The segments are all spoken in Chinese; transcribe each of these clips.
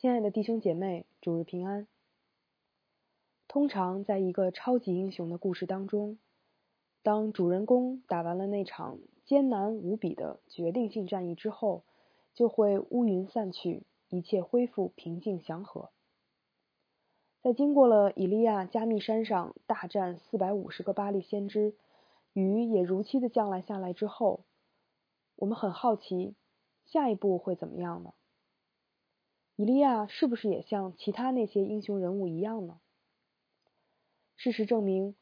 亲爱的弟兄姐妹，主日平安。通常，在一个超级英雄的故事当中，当主人公打完了那场艰难无比的决定性战役之后，就会乌云散去，一切恢复平静祥和。在经过了以利亚加密山上大战四百五十个巴利先知，雨也如期的降了下来之后，我们很好奇，下一步会怎么样呢？以利亚是不是也像其他那些英雄人物一样呢？事实证明，《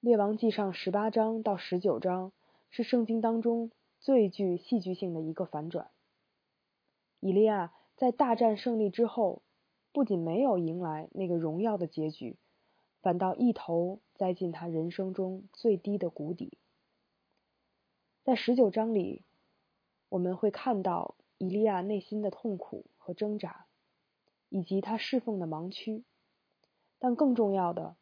列王纪》上十八章到十九章是圣经当中最具戏剧性的一个反转。以利亚在大战胜利之后，不仅没有迎来那个荣耀的结局，反倒一头栽进他人生中最低的谷底。在十九章里，我们会看到以利亚内心的痛苦和挣扎。以及他侍奉的盲区，但更重要的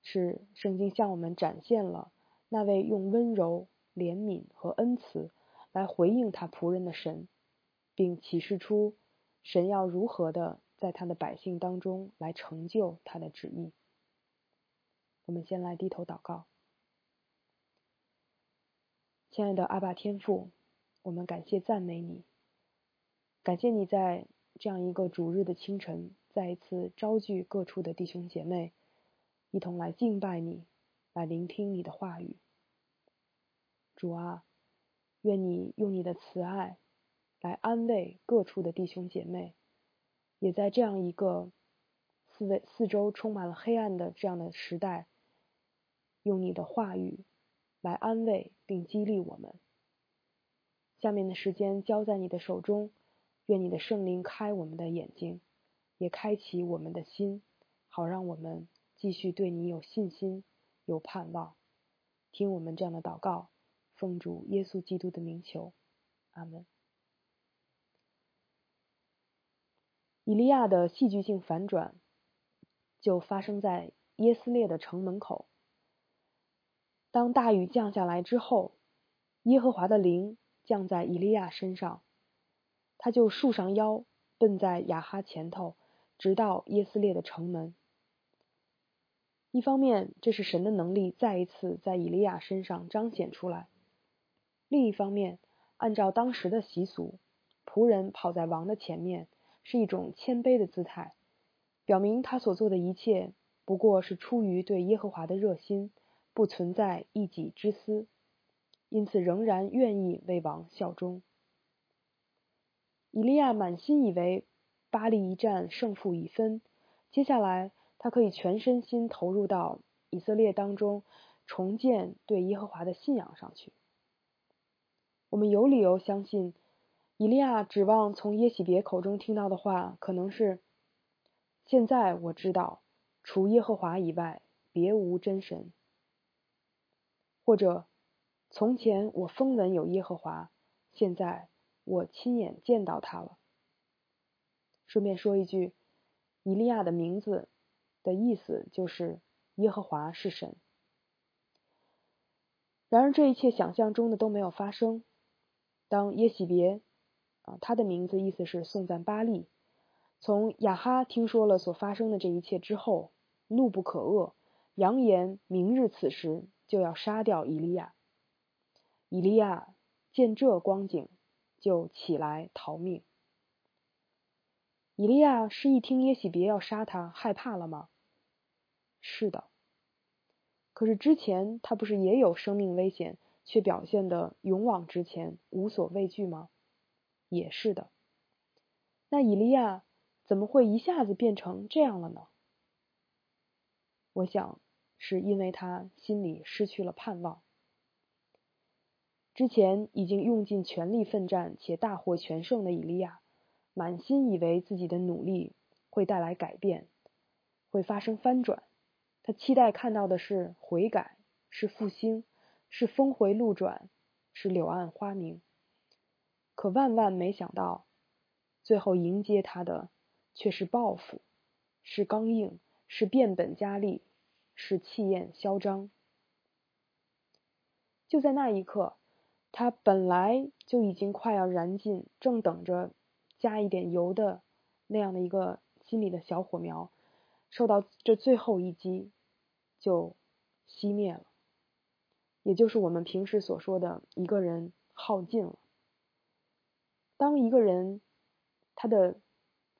是，圣经向我们展现了那位用温柔、怜悯和恩慈来回应他仆人的神，并启示出神要如何的在他的百姓当中来成就他的旨意。我们先来低头祷告，亲爱的阿爸天父，我们感谢赞美你，感谢你在。这样一个主日的清晨，再一次招聚各处的弟兄姐妹，一同来敬拜你，来聆听你的话语。主啊，愿你用你的慈爱来安慰各处的弟兄姐妹，也在这样一个四位四周充满了黑暗的这样的时代，用你的话语来安慰并激励我们。下面的时间交在你的手中。愿你的圣灵开我们的眼睛，也开启我们的心，好让我们继续对你有信心、有盼望。听我们这样的祷告，奉主耶稣基督的名求，阿门。以利亚的戏剧性反转就发生在耶斯列的城门口。当大雨降下来之后，耶和华的灵降在以利亚身上。他就束上腰，奔在雅哈前头，直到耶斯列的城门。一方面，这是神的能力再一次在以利亚身上彰显出来；另一方面，按照当时的习俗，仆人跑在王的前面是一种谦卑的姿态，表明他所做的一切不过是出于对耶和华的热心，不存在一己之私，因此仍然愿意为王效忠。以利亚满心以为巴黎一战胜负已分，接下来他可以全身心投入到以色列当中，重建对耶和华的信仰上去。我们有理由相信，以利亚指望从耶喜别口中听到的话，可能是：现在我知道，除耶和华以外，别无真神；或者，从前我风闻有耶和华，现在。我亲眼见到他了。顺便说一句，以利亚的名字的意思就是耶和华是神。然而这一切想象中的都没有发生。当耶喜别啊，他的名字意思是颂赞巴利，从亚哈听说了所发生的这一切之后，怒不可遏，扬言明日此时就要杀掉以利亚。以利亚见这光景。就起来逃命。以利亚是一听耶喜别要杀他，害怕了吗？是的。可是之前他不是也有生命危险，却表现的勇往直前，无所畏惧吗？也是的。那以利亚怎么会一下子变成这样了呢？我想是因为他心里失去了盼望。之前已经用尽全力奋战且大获全胜的伊利亚，满心以为自己的努力会带来改变，会发生翻转。他期待看到的是悔改，是复兴，是峰回路转，是柳暗花明。可万万没想到，最后迎接他的却是报复，是刚硬，是变本加厉，是气焰嚣张。就在那一刻。他本来就已经快要燃尽，正等着加一点油的那样的一个心里的小火苗，受到这最后一击就熄灭了，也就是我们平时所说的一个人耗尽了。当一个人他的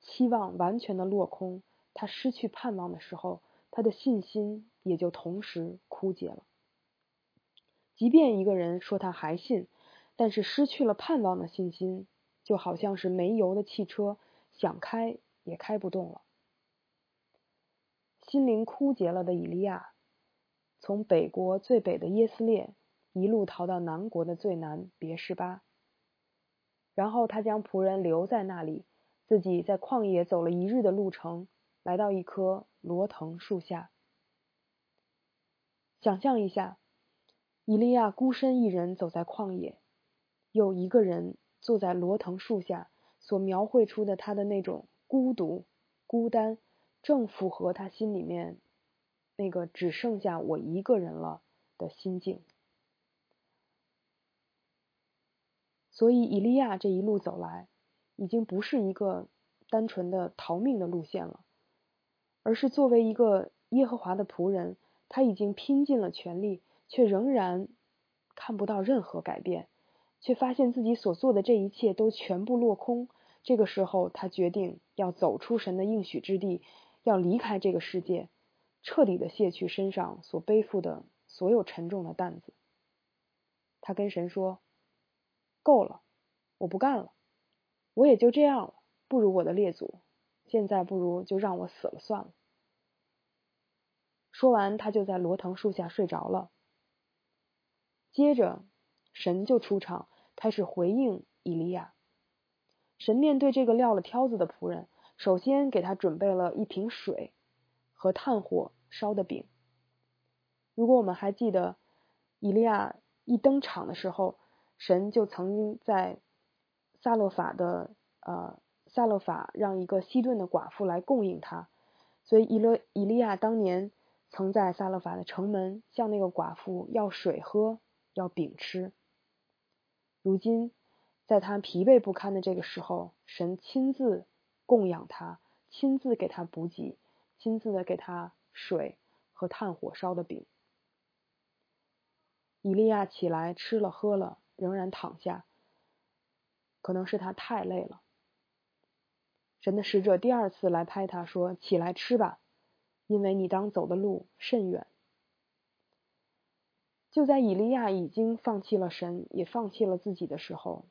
期望完全的落空，他失去盼望的时候，他的信心也就同时枯竭了。即便一个人说他还信，但是失去了盼望的信心，就好像是没油的汽车，想开也开不动了。心灵枯竭了的以利亚，从北国最北的耶斯列，一路逃到南国的最南别是巴。然后他将仆人留在那里，自己在旷野走了一日的路程，来到一棵罗藤树下。想象一下。以利亚孤身一人走在旷野，有一个人坐在罗藤树下，所描绘出的他的那种孤独、孤单，正符合他心里面那个只剩下我一个人了的心境。所以，以利亚这一路走来，已经不是一个单纯的逃命的路线了，而是作为一个耶和华的仆人，他已经拼尽了全力。却仍然看不到任何改变，却发现自己所做的这一切都全部落空。这个时候，他决定要走出神的应许之地，要离开这个世界，彻底的卸去身上所背负的所有沉重的担子。他跟神说：“够了，我不干了，我也就这样了，不如我的列祖。现在不如就让我死了算了。”说完，他就在罗藤树下睡着了。接着，神就出场，开始回应以利亚。神面对这个撂了挑子的仆人，首先给他准备了一瓶水和炭火烧的饼。如果我们还记得，以利亚一登场的时候，神就曾经在撒勒法的呃撒勒法让一个西顿的寡妇来供应他，所以以勒以利亚当年曾在撒勒法的城门向那个寡妇要水喝。要秉吃。如今，在他疲惫不堪的这个时候，神亲自供养他，亲自给他补给，亲自的给他水和炭火烧的饼。以利亚起来吃了喝了，仍然躺下，可能是他太累了。神的使者第二次来拍他说：“起来吃吧，因为你当走的路甚远。”就在以利亚已经放弃了神，也放弃了自己的时候，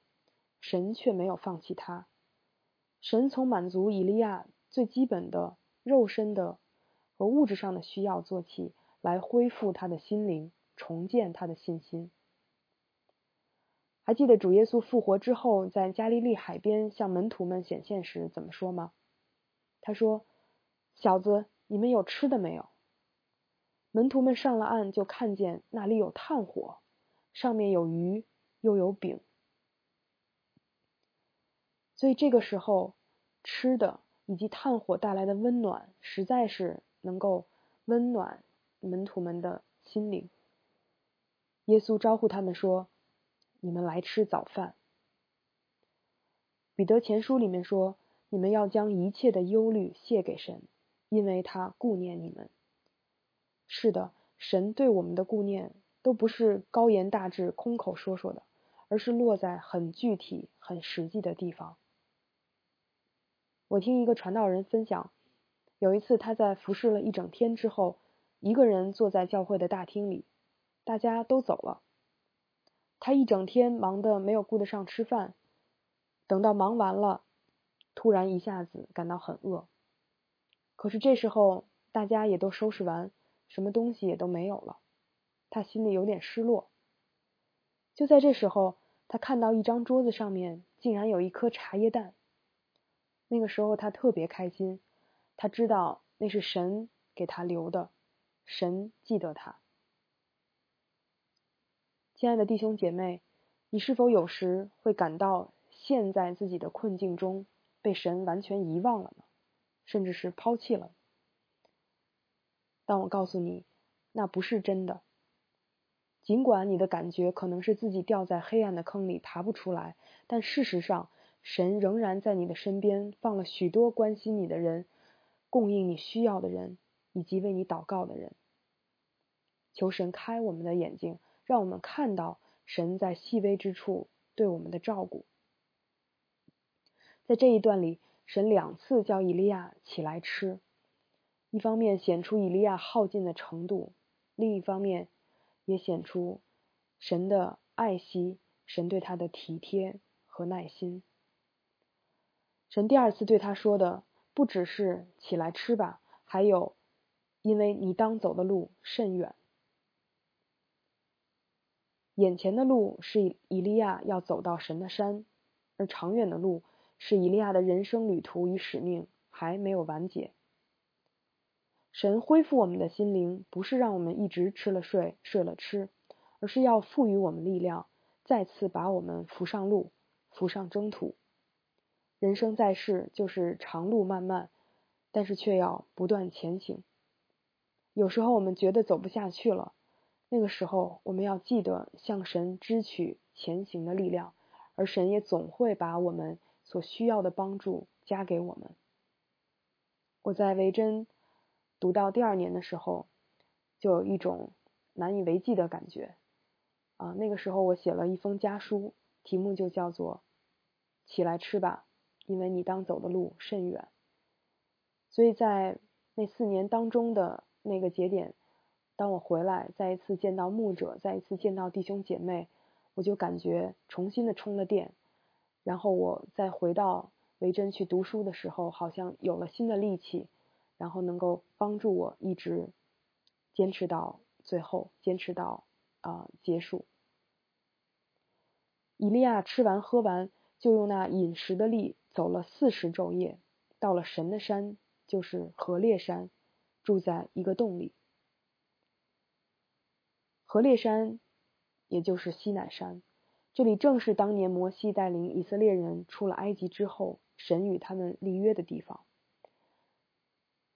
神却没有放弃他。神从满足以利亚最基本的肉身的和物质上的需要做起，来恢复他的心灵，重建他的信心。还记得主耶稣复活之后，在加利利海边向门徒们显现时怎么说吗？他说：“小子，你们有吃的没有？”门徒们上了岸，就看见那里有炭火，上面有鱼，又有饼。所以这个时候，吃的以及炭火带来的温暖，实在是能够温暖门徒们的心灵。耶稣招呼他们说：“你们来吃早饭。”彼得前书里面说：“你们要将一切的忧虑卸给神，因为他顾念你们。”是的，神对我们的顾念都不是高言大志、空口说说的，而是落在很具体、很实际的地方。我听一个传道人分享，有一次他在服侍了一整天之后，一个人坐在教会的大厅里，大家都走了，他一整天忙得没有顾得上吃饭，等到忙完了，突然一下子感到很饿。可是这时候大家也都收拾完。什么东西也都没有了，他心里有点失落。就在这时候，他看到一张桌子上面竟然有一颗茶叶蛋。那个时候他特别开心，他知道那是神给他留的，神记得他。亲爱的弟兄姐妹，你是否有时会感到陷在自己的困境中，被神完全遗忘了呢？甚至是抛弃了？但我告诉你，那不是真的。尽管你的感觉可能是自己掉在黑暗的坑里爬不出来，但事实上，神仍然在你的身边放了许多关心你的人，供应你需要的人，以及为你祷告的人。求神开我们的眼睛，让我们看到神在细微之处对我们的照顾。在这一段里，神两次叫以利亚起来吃，一方面显出以利亚耗尽的程度，另一方面也显出神的爱惜，神对他的体贴和耐心。神第二次对他说的不只是起来吃吧，还有因为你当走的路甚远。眼前的路是以利亚要走到神的山，而长远的路是以利亚的人生旅途与使命还没有完结。神恢复我们的心灵，不是让我们一直吃了睡，睡了吃，而是要赋予我们力量，再次把我们扶上路，扶上征途。人生在世就是长路漫漫，但是却要不断前行。有时候我们觉得走不下去了。那个时候，我们要记得向神支取前行的力量，而神也总会把我们所需要的帮助加给我们。我在维珍读到第二年的时候，就有一种难以为继的感觉。啊，那个时候我写了一封家书，题目就叫做“起来吃吧，因为你当走的路甚远”。所以在那四年当中的那个节点。当我回来，再一次见到牧者，再一次见到弟兄姐妹，我就感觉重新的充了电。然后我再回到维珍去读书的时候，好像有了新的力气，然后能够帮助我一直坚持到最后，坚持到啊结束。以利亚吃完喝完，就用那饮食的力走了四十昼夜，到了神的山，就是何烈山，住在一个洞里。何烈山，也就是西乃山，这里正是当年摩西带领以色列人出了埃及之后，神与他们立约的地方。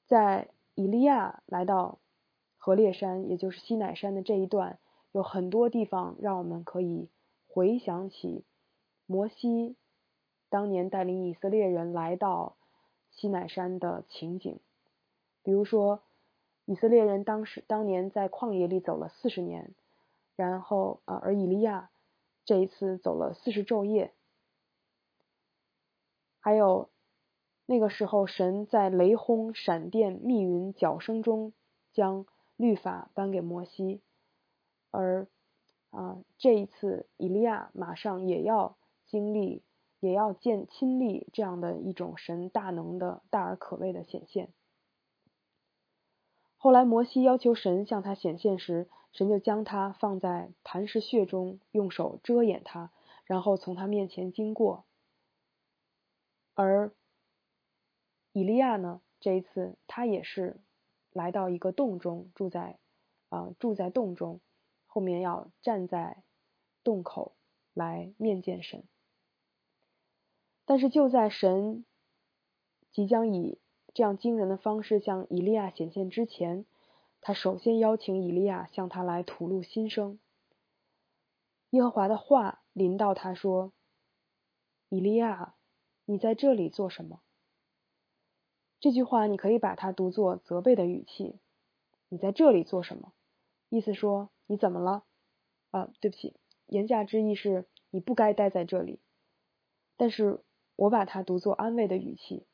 在以利亚来到何烈山，也就是西乃山的这一段，有很多地方让我们可以回想起摩西当年带领以色列人来到西乃山的情景，比如说。以色列人当时当年在旷野里走了四十年，然后啊，而以利亚这一次走了四十昼夜。还有那个时候，神在雷轰、闪电、密云、角声中将律法颁给摩西，而啊，这一次以利亚马上也要经历，也要见亲历这样的一种神大能的大而可畏的显现。后来，摩西要求神向他显现时，神就将他放在磐石穴中，用手遮掩他，然后从他面前经过。而以利亚呢，这一次他也是来到一个洞中，住在啊住在洞中，后面要站在洞口来面见神。但是就在神即将以这样惊人的方式向以利亚显现之前，他首先邀请以利亚向他来吐露心声。耶和华的话临到他说：“以利亚，你在这里做什么？”这句话你可以把它读作责备的语气。你在这里做什么？意思说你怎么了？啊，对不起，言下之意是你不该待在这里。但是我把它读作安慰的语气。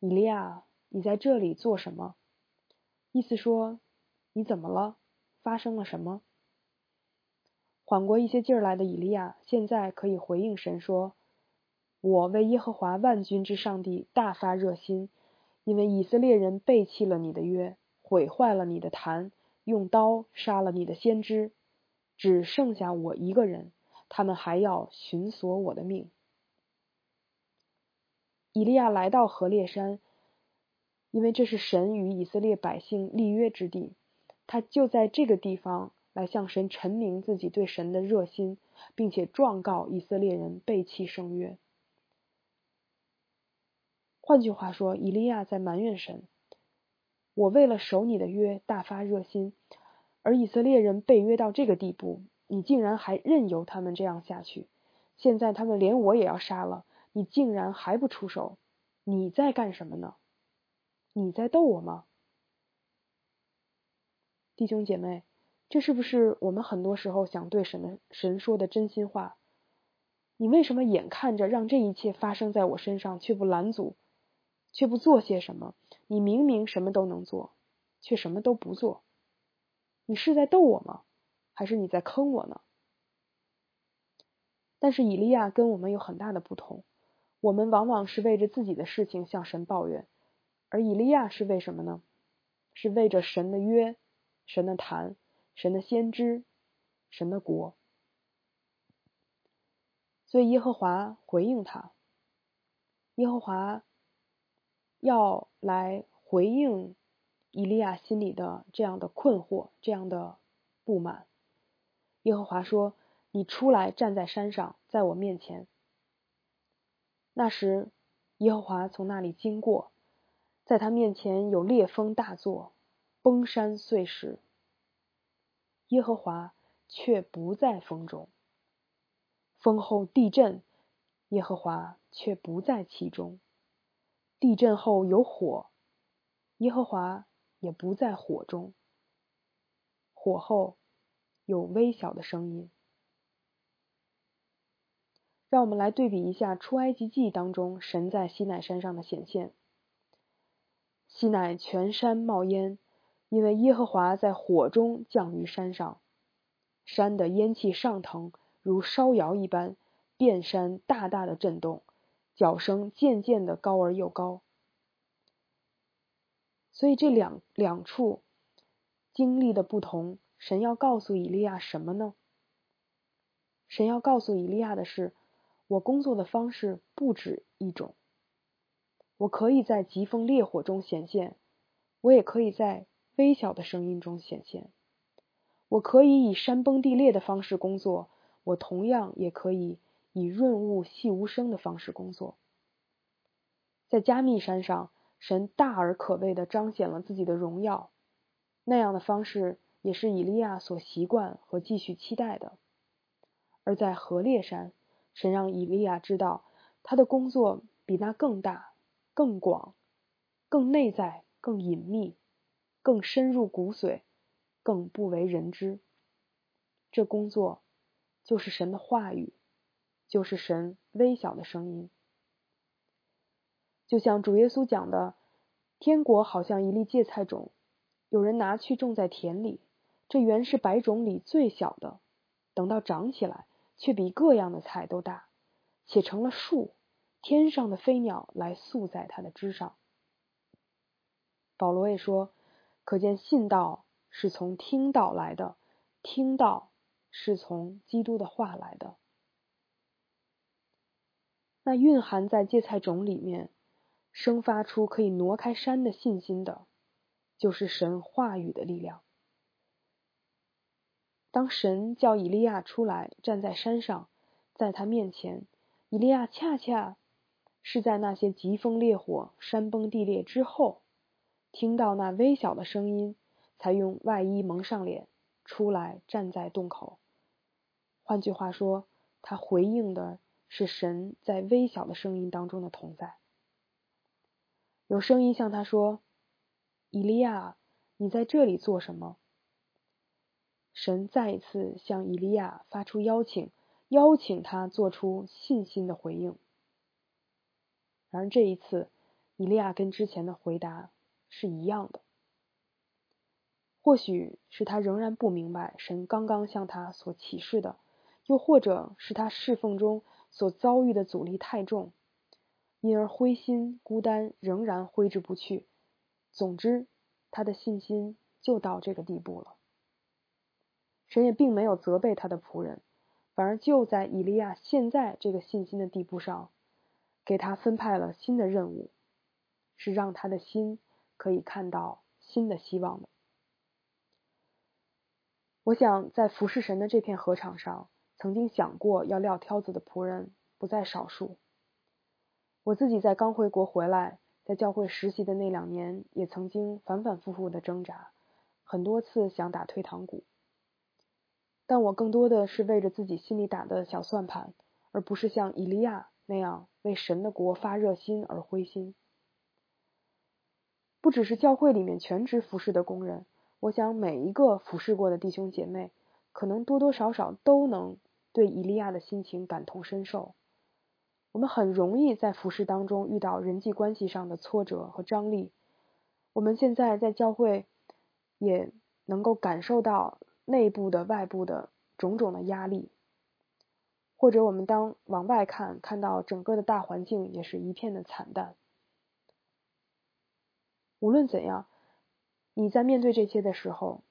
以利亚，你在这里做什么？意思说，你怎么了？发生了什么？缓过一些劲儿来的以利亚，现在可以回应神说：“我为耶和华万军之上帝大发热心，因为以色列人背弃了你的约，毁坏了你的坛，用刀杀了你的先知，只剩下我一个人，他们还要寻索我的命。”以利亚来到何烈山，因为这是神与以色列百姓立约之地，他就在这个地方来向神陈明自己对神的热心，并且状告以色列人背弃圣约。换句话说，以利亚在埋怨神：“我为了守你的约大发热心，而以色列人被约到这个地步，你竟然还任由他们这样下去。现在他们连我也要杀了。”你竟然还不出手，你在干什么呢？你在逗我吗？弟兄姐妹，这是不是我们很多时候想对神的神说的真心话？你为什么眼看着让这一切发生在我身上，却不拦阻，却不做些什么？你明明什么都能做，却什么都不做，你是在逗我吗？还是你在坑我呢？但是以利亚跟我们有很大的不同，我们往往是为着自己的事情向神抱怨，而以利亚是为什么呢？是为着神的约。神的坛，神的先知，神的国，所以耶和华回应他，耶和华要来回应以利亚心里的这样的困惑，这样的不满。耶和华说：“你出来站在山上，在我面前。”那时，耶和华从那里经过，在他面前有烈风大作。崩山碎石，耶和华却不在风中；风后地震，耶和华却不在其中；地震后有火，耶和华也不在火中；火后有微小的声音。让我们来对比一下《出埃及记》当中神在西奈山上的显现：西乃全山冒烟。因为耶和华在火中降于山上，山的烟气上腾，如烧窑一般，遍山大大的震动，脚声渐渐的高而又高。所以这两两处经历的不同，神要告诉以利亚什么呢？神要告诉以利亚的是，我工作的方式不止一种，我可以在疾风烈火中显现，我也可以在。微小的声音中显现，我可以以山崩地裂的方式工作，我同样也可以以润物细无声的方式工作。在加密山上，神大而可畏的彰显了自己的荣耀，那样的方式也是以利亚所习惯和继续期待的。而在河烈山，神让以利亚知道，他的工作比那更大、更广、更内在、更隐秘。更深入骨髓，更不为人知。这工作就是神的话语，就是神微小的声音。就像主耶稣讲的，天国好像一粒芥菜种，有人拿去种在田里，这原是百种里最小的，等到长起来，却比各样的菜都大，且成了树，天上的飞鸟来宿在它的枝上。保罗也说。可见信道是从听道来的，听道是从基督的话来的。那蕴含在芥菜种里面，生发出可以挪开山的信心的，就是神话语的力量。当神叫以利亚出来站在山上，在他面前，以利亚恰恰是在那些疾风烈火、山崩地裂之后。听到那微小的声音，才用外衣蒙上脸，出来站在洞口。换句话说，他回应的是神在微小的声音当中的同在。有声音向他说：“以利亚，你在这里做什么？”神再一次向以利亚发出邀请，邀请他做出信心的回应。然而这一次，以利亚跟之前的回答。是一样的，或许是他仍然不明白神刚刚向他所启示的，又或者是他侍奉中所遭遇的阻力太重，因而灰心孤单，仍然挥之不去。总之，他的信心就到这个地步了。神也并没有责备他的仆人，反而就在以利亚现在这个信心的地步上，给他分派了新的任务，是让他的心。可以看到新的希望的。我想，在服侍神的这片禾场上，曾经想过要撂挑子的仆人不在少数。我自己在刚回国回来，在教会实习的那两年，也曾经反反复复的挣扎，很多次想打退堂鼓。但我更多的是为着自己心里打的小算盘，而不是像以利亚那样为神的国发热心而灰心。不只是教会里面全职服侍的工人，我想每一个服侍过的弟兄姐妹，可能多多少少都能对以利亚的心情感同身受。我们很容易在服侍当中遇到人际关系上的挫折和张力。我们现在在教会也能够感受到内部的、外部的种种的压力，或者我们当往外看，看到整个的大环境也是一片的惨淡。无论怎样，你在面对这些的时候，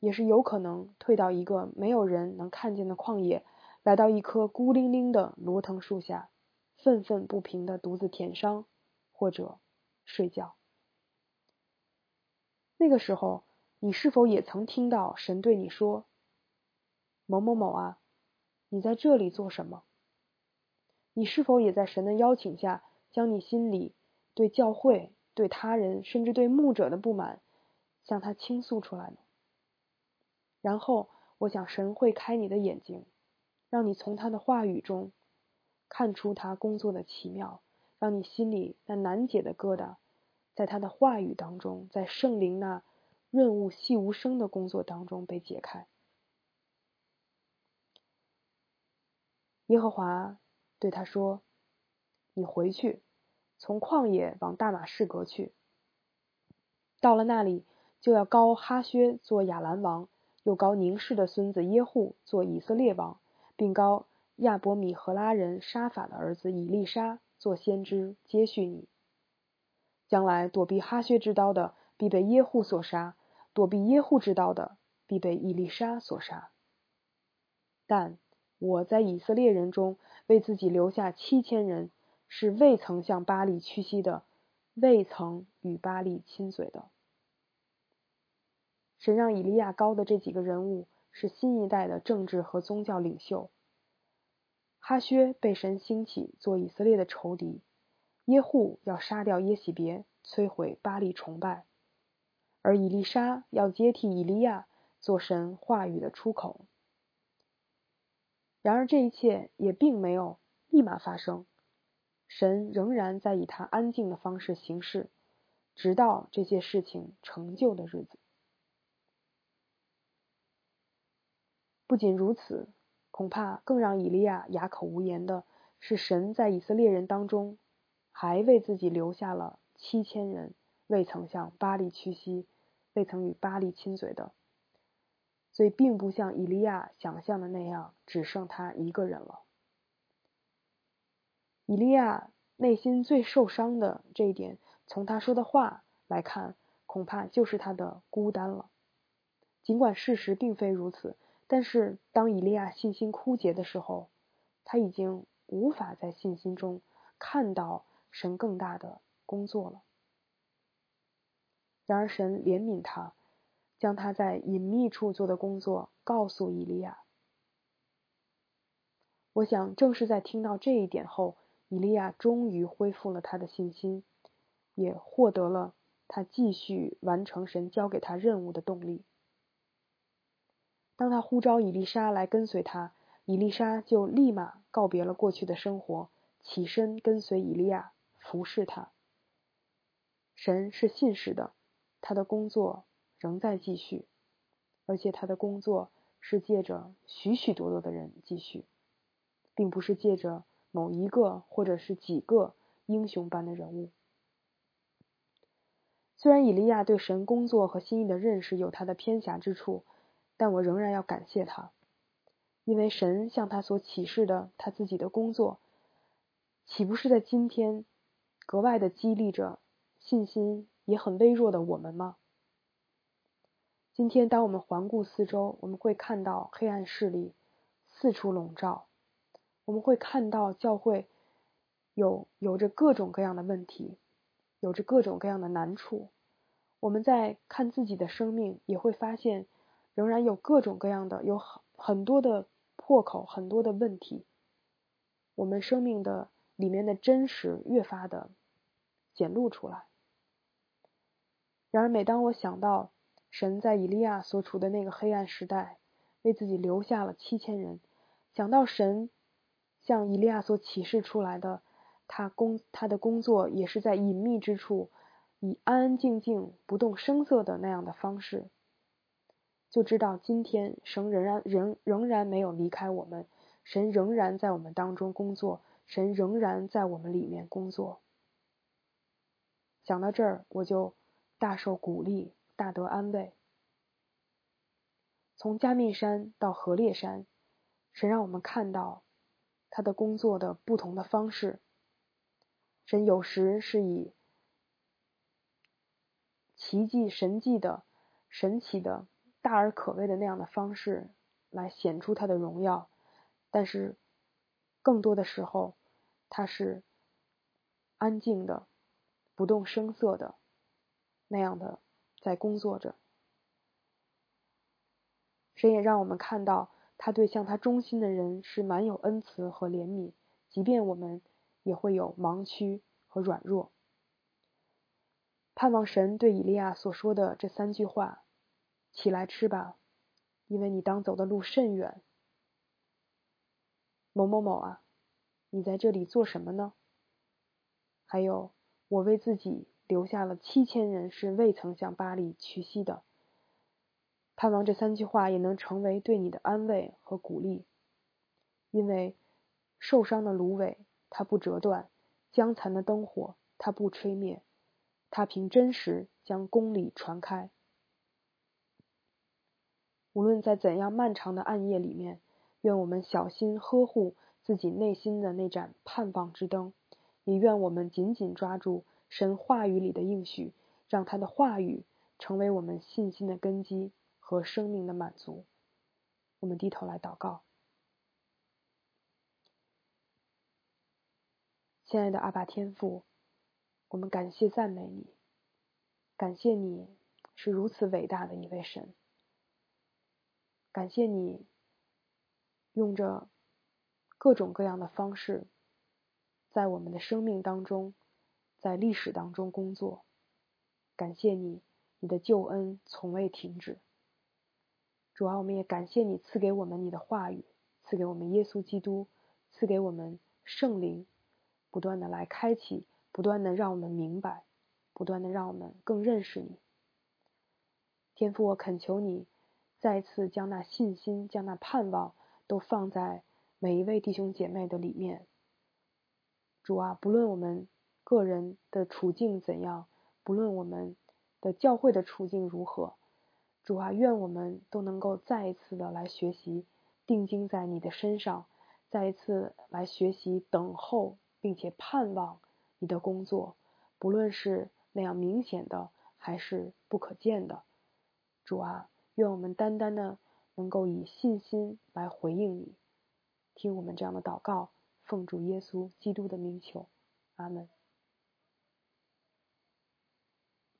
也是有可能退到一个没有人能看见的旷野，来到一棵孤零零的罗藤树下，愤愤不平的独自舔伤，或者睡觉。那个时候，你是否也曾听到神对你说：“某某某啊，你在这里做什么？”你是否也在神的邀请下，将你心里对教会？对他人，甚至对牧者的不满，向他倾诉出来呢？然后，我想神会开你的眼睛，让你从他的话语中看出他工作的奇妙，让你心里那难解的疙瘩，在他的话语当中，在圣灵那润物细无声的工作当中被解开。耶和华对他说：“你回去。”从旷野往大马士革去，到了那里，就要高哈薛做亚兰王，又高宁氏的孙子耶户做以色列王，并高亚伯米和拉人沙法的儿子以利沙做先知，接续你。将来躲避哈薛之刀的，必被耶户所杀；躲避耶户之刀的，必被以利沙所杀。但我在以色列人中为自己留下七千人。是未曾向巴利屈膝的，未曾与巴利亲嘴的。神让以利亚高的这几个人物是新一代的政治和宗教领袖。哈薛被神兴起做以色列的仇敌，耶户要杀掉耶喜别，摧毁巴利崇拜，而以利沙要接替以利亚做神话语的出口。然而这一切也并没有立马发生。神仍然在以他安静的方式行事，直到这些事情成就的日子。不仅如此，恐怕更让以利亚哑口无言的是，神在以色列人当中还为自己留下了七千人，未曾向巴利屈膝，未曾与巴利亲嘴的。所以，并不像以利亚想象的那样，只剩他一个人了。以利亚内心最受伤的这一点，从他说的话来看，恐怕就是他的孤单了。尽管事实并非如此，但是当以利亚信心枯竭的时候，他已经无法在信心中看到神更大的工作了。然而神怜悯他，将他在隐秘处做的工作告诉以利亚。我想，正是在听到这一点后。以利亚终于恢复了他的信心，也获得了他继续完成神交给他任务的动力。当他呼召以丽莎来跟随他，以丽莎就立马告别了过去的生活，起身跟随以利亚，服侍他。神是信实的，他的工作仍在继续，而且他的工作是借着许许多多的人继续，并不是借着。某一个或者是几个英雄般的人物，虽然以利亚对神工作和心意的认识有他的偏狭之处，但我仍然要感谢他，因为神向他所启示的他自己的工作，岂不是在今天格外的激励着信心也很微弱的我们吗？今天当我们环顾四周，我们会看到黑暗势力四处笼罩。我们会看到教会有有着各种各样的问题，有着各种各样的难处。我们在看自己的生命，也会发现仍然有各种各样的有很很多的破口，很多的问题。我们生命的里面的真实越发的显露出来。然而，每当我想到神在以利亚所处的那个黑暗时代，为自己留下了七千人，想到神。向以利亚所启示出来的他工他的工作也是在隐秘之处，以安安静静、不动声色的那样的方式，就知道今天神仍然仍仍然没有离开我们，神仍然在我们当中工作，神仍然在我们里面工作。想到这儿，我就大受鼓励，大得安慰。从加密山到河烈山，神让我们看到他的工作的不同的方式。神有时是以奇迹、神迹的、神奇的、大而可畏的那样的方式来显出他的荣耀，但是更多的时候，他是安静的、不动声色的那样的在工作着。神也让我们看到，他对向他忠心的人是满有恩慈和怜悯，即便我们也会有盲区和软弱。盼望神对以利亚所说的这三句话：“起来吃吧，因为你当走的路甚远。”某某某啊，你在这里做什么呢？还有，我为自己留下了七千人是未曾向巴黎屈膝的。盼望这三句话也能成为对你的安慰和鼓励，因为受伤的芦苇它不折断，将残的灯火它不吹灭，它凭真实将公理传开。无论在怎样漫长的暗夜里面，愿我们小心呵护自己内心的那盏盼望之灯，也愿我们紧紧抓住神话语里的应许，让他的话语成为我们信心的根基。和生命的满足，我们低头来祷告。亲爱的阿爸天父，我们感谢赞美你，感谢你是如此伟大的一位神，感谢你用着各种各样的方式，在我们的生命当中，在历史当中工作，感谢你，你的救恩从未停止。主啊，我们也感谢你赐给我们你的话语，赐给我们耶稣基督，赐给我们圣灵，不断的来开启，不断的让我们明白，不断的让我们更认识你。天父，我恳求你再次将那信心、将那盼望都放在每一位弟兄姐妹的里面。主啊，不论我们个人的处境怎样，不论我们的教会的处境如何。主啊，愿我们都能够再一次的来学习，定睛在你的身上，再一次来学习等候，并且盼望你的工作，不论是那样明显的，还是不可见的。主啊，愿我们单单的能够以信心来回应你，听我们这样的祷告，奉主耶稣基督的名求，阿门。